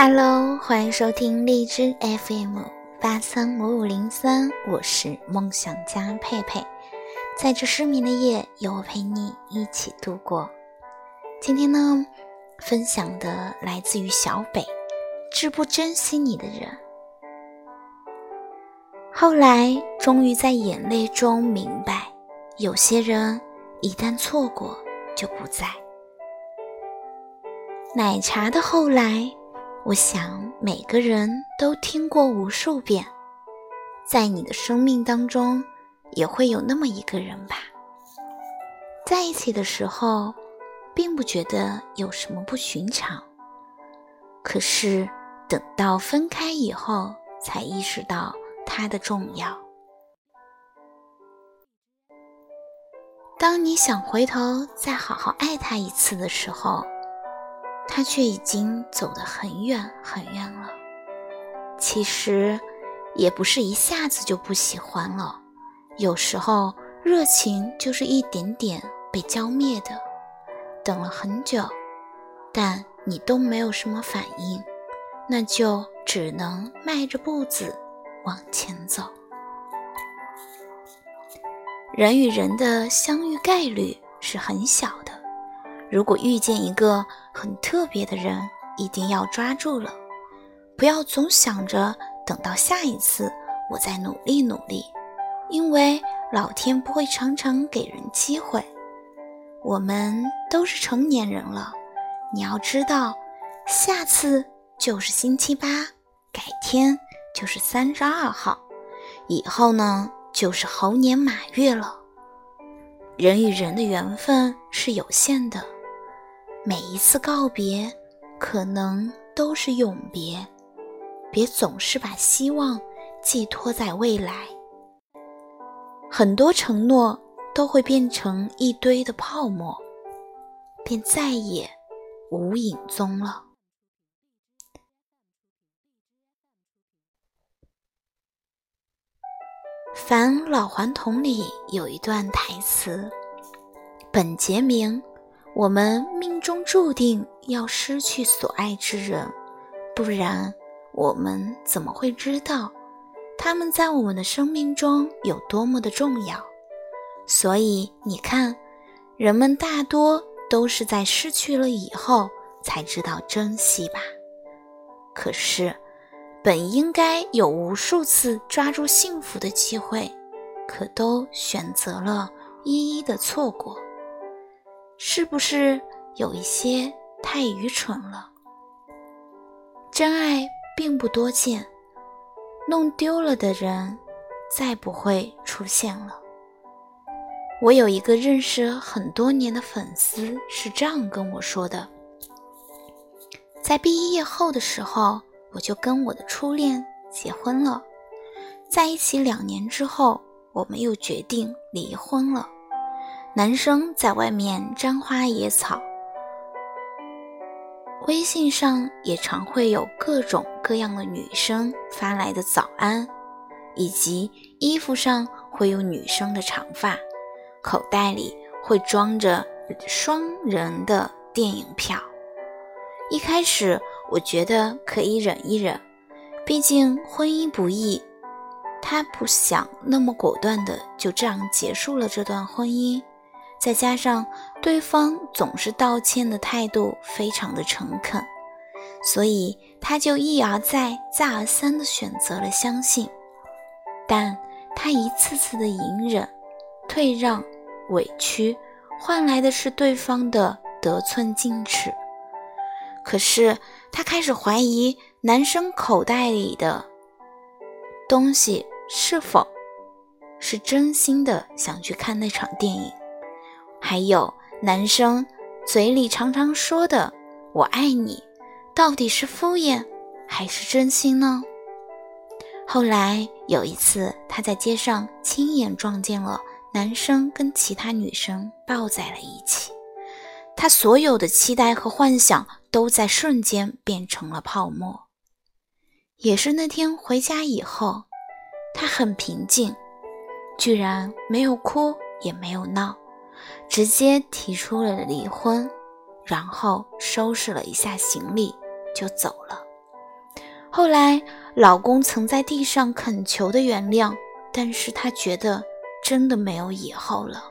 Hello，欢迎收听荔枝 FM 八三五五零三，我是梦想家佩佩，在这失眠的夜，有我陪你一起度过。今天呢，分享的来自于小北，致不珍惜你的人。后来终于在眼泪中明白，有些人一旦错过就不在。奶茶的后来。我想每个人都听过无数遍，在你的生命当中，也会有那么一个人吧。在一起的时候，并不觉得有什么不寻常，可是等到分开以后，才意识到他的重要。当你想回头再好好爱他一次的时候，他却已经走得很远很远了。其实，也不是一下子就不喜欢了。有时候，热情就是一点点被浇灭的。等了很久，但你都没有什么反应，那就只能迈着步子往前走。人与人的相遇概率是很小的。如果遇见一个很特别的人，一定要抓住了，不要总想着等到下一次我再努力努力，因为老天不会常常给人机会。我们都是成年人了，你要知道，下次就是星期八，改天就是三十二号，以后呢就是猴年马月了。人与人的缘分是有限的。每一次告别，可能都是永别。别总是把希望寄托在未来，很多承诺都会变成一堆的泡沫，便再也无影踪了。《返老还童》里有一段台词，本杰明。我们命中注定要失去所爱之人，不然我们怎么会知道他们在我们的生命中有多么的重要？所以你看，人们大多都是在失去了以后才知道珍惜吧。可是，本应该有无数次抓住幸福的机会，可都选择了一一的错过。是不是有一些太愚蠢了？真爱并不多见，弄丢了的人再不会出现了。我有一个认识很多年的粉丝是这样跟我说的：在毕业后的时候，我就跟我的初恋结婚了，在一起两年之后，我们又决定离婚了。男生在外面沾花惹草，微信上也常会有各种各样的女生发来的早安，以及衣服上会有女生的长发，口袋里会装着双人的电影票。一开始我觉得可以忍一忍，毕竟婚姻不易，他不想那么果断的就这样结束了这段婚姻。再加上对方总是道歉的态度非常的诚恳，所以他就一而再、再而三的选择了相信。但他一次次的隐忍、退让、委屈，换来的是对方的得寸进尺。可是他开始怀疑男生口袋里的东西是否是真心的想去看那场电影。还有男生嘴里常常说的“我爱你”，到底是敷衍还是真心呢？后来有一次，他在街上亲眼撞见了男生跟其他女生抱在了一起，他所有的期待和幻想都在瞬间变成了泡沫。也是那天回家以后，他很平静，居然没有哭也没有闹。直接提出了离婚，然后收拾了一下行李就走了。后来，老公曾在地上恳求的原谅，但是他觉得真的没有以后了。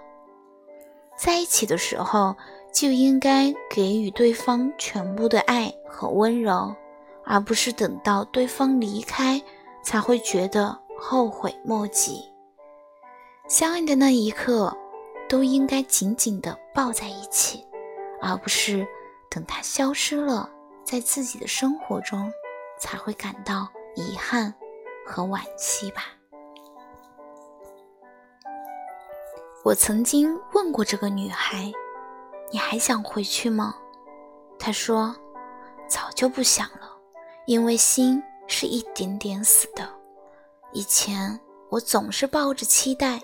在一起的时候，就应该给予对方全部的爱和温柔，而不是等到对方离开才会觉得后悔莫及。相爱的那一刻，都应该紧紧地抱在一起，而不是等他消失了，在自己的生活中。才会感到遗憾和惋惜吧。我曾经问过这个女孩：“你还想回去吗？”她说：“早就不想了，因为心是一点点死的。以前我总是抱着期待，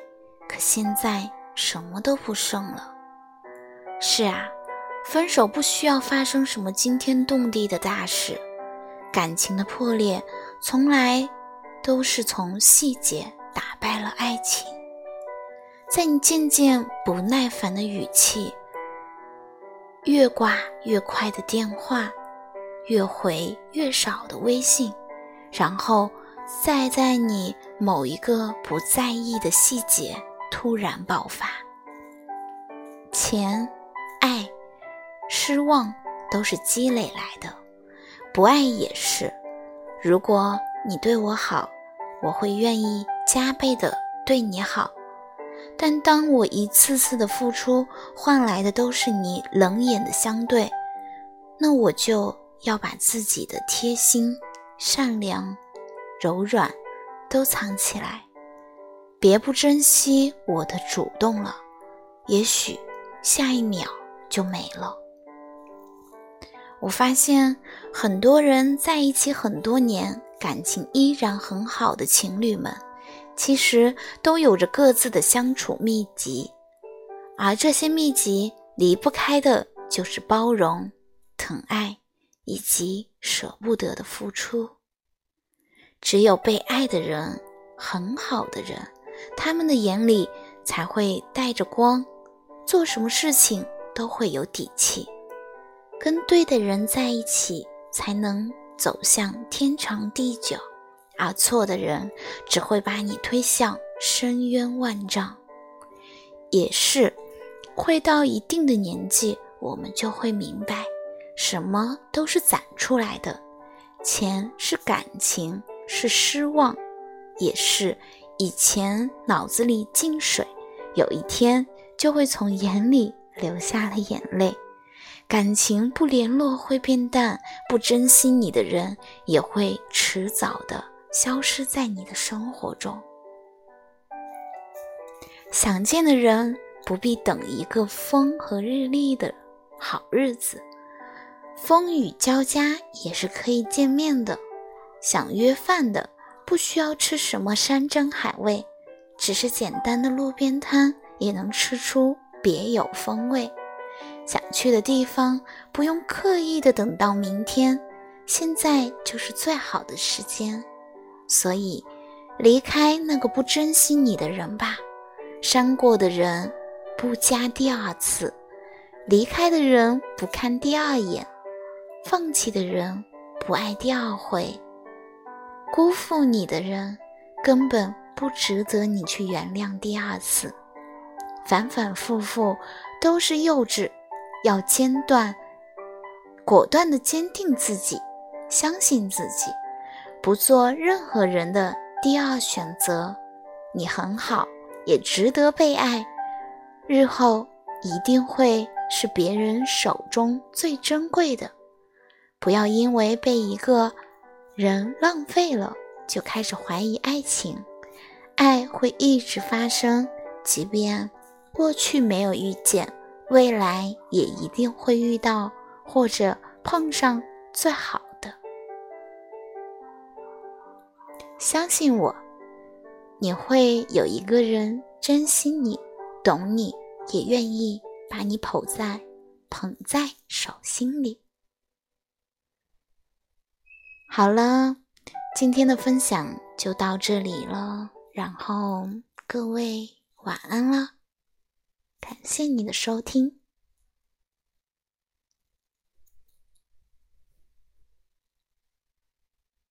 可现在什么都不剩了。”是啊，分手不需要发生什么惊天动地的大事。感情的破裂，从来都是从细节打败了爱情。在你渐渐不耐烦的语气，越挂越快的电话，越回越少的微信，然后再在你某一个不在意的细节突然爆发，钱、爱、失望都是积累来的。不爱也是，如果你对我好，我会愿意加倍的对你好。但当我一次次的付出换来的都是你冷眼的相对，那我就要把自己的贴心、善良、柔软都藏起来，别不珍惜我的主动了，也许下一秒就没了。我发现很多人在一起很多年，感情依然很好的情侣们，其实都有着各自的相处秘籍，而这些秘籍离不开的就是包容、疼爱以及舍不得的付出。只有被爱的人，很好的人，他们的眼里才会带着光，做什么事情都会有底气。跟对的人在一起，才能走向天长地久；而错的人只会把你推向深渊万丈。也是，会到一定的年纪，我们就会明白，什么都是攒出来的。钱是感情，是失望，也是以前脑子里进水，有一天就会从眼里流下了眼泪。感情不联络会变淡，不珍惜你的人也会迟早的消失在你的生活中。想见的人不必等一个风和日丽的好日子，风雨交加也是可以见面的。想约饭的不需要吃什么山珍海味，只是简单的路边摊也能吃出别有风味。想去的地方不用刻意的等到明天，现在就是最好的时间。所以，离开那个不珍惜你的人吧。伤过的人不加第二次，离开的人不看第二眼，放弃的人不爱第二回，辜负你的人根本不值得你去原谅第二次。反反复复都是幼稚。要坚断、果断的坚定自己，相信自己，不做任何人的第二选择。你很好，也值得被爱，日后一定会是别人手中最珍贵的。不要因为被一个人浪费了，就开始怀疑爱情。爱会一直发生，即便过去没有遇见。未来也一定会遇到或者碰上最好的。相信我，你会有一个人珍惜你、懂你，也愿意把你捧在捧在手心里。好了，今天的分享就到这里了，然后各位晚安了。感谢你的收听。